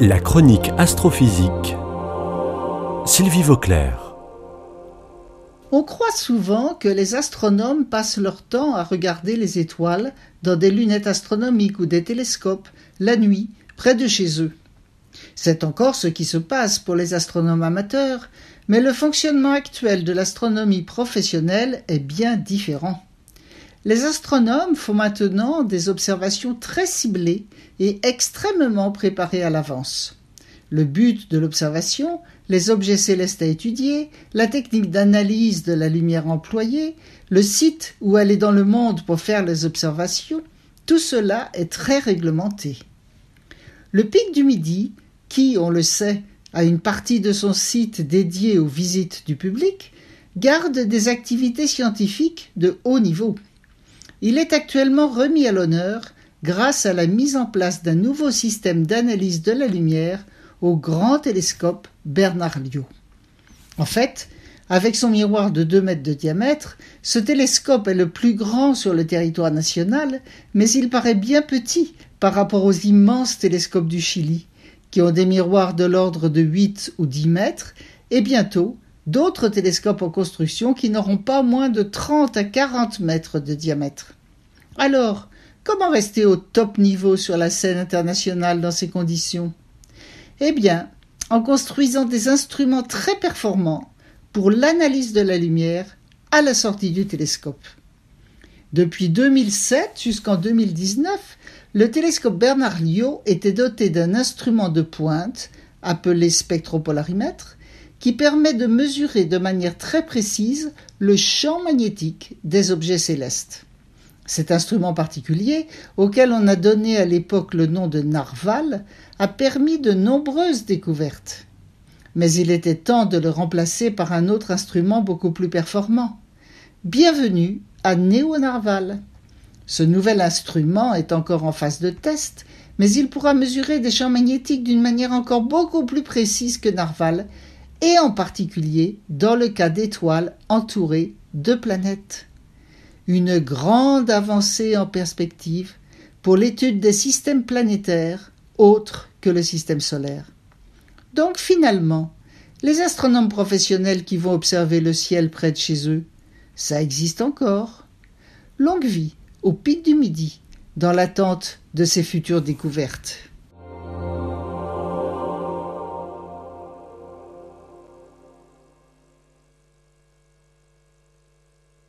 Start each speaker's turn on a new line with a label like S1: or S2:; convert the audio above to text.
S1: La chronique astrophysique. Sylvie Vauclair.
S2: On croit souvent que les astronomes passent leur temps à regarder les étoiles dans des lunettes astronomiques ou des télescopes la nuit près de chez eux. C'est encore ce qui se passe pour les astronomes amateurs, mais le fonctionnement actuel de l'astronomie professionnelle est bien différent. Les astronomes font maintenant des observations très ciblées et extrêmement préparées à l'avance. Le but de l'observation, les objets célestes à étudier, la technique d'analyse de la lumière employée, le site où aller dans le monde pour faire les observations, tout cela est très réglementé. Le pic du Midi, qui, on le sait, a une partie de son site dédiée aux visites du public, garde des activités scientifiques de haut niveau. Il est actuellement remis à l'honneur grâce à la mise en place d'un nouveau système d'analyse de la lumière au grand télescope Bernard Lyot. En fait, avec son miroir de 2 mètres de diamètre, ce télescope est le plus grand sur le territoire national, mais il paraît bien petit par rapport aux immenses télescopes du Chili, qui ont des miroirs de l'ordre de 8 ou 10 mètres, et bientôt d'autres télescopes en construction qui n'auront pas moins de 30 à 40 mètres de diamètre. Alors, comment rester au top niveau sur la scène internationale dans ces conditions? Eh bien, en construisant des instruments très performants pour l'analyse de la lumière à la sortie du télescope. Depuis 2007 jusqu'en 2019, le télescope Bernard Lyot était doté d'un instrument de pointe appelé spectropolarimètre qui permet de mesurer de manière très précise le champ magnétique des objets célestes. Cet instrument particulier, auquel on a donné à l'époque le nom de Narval, a permis de nombreuses découvertes. Mais il était temps de le remplacer par un autre instrument beaucoup plus performant. Bienvenue à Néo-Narval. Ce nouvel instrument est encore en phase de test, mais il pourra mesurer des champs magnétiques d'une manière encore beaucoup plus précise que Narval et en particulier dans le cas d'étoiles entourées de planètes. Une grande avancée en perspective pour l'étude des systèmes planétaires autres que le système solaire. Donc finalement, les astronomes professionnels qui vont observer le ciel près de chez eux, ça existe encore. Longue vie au pic du midi, dans l'attente de ces futures découvertes.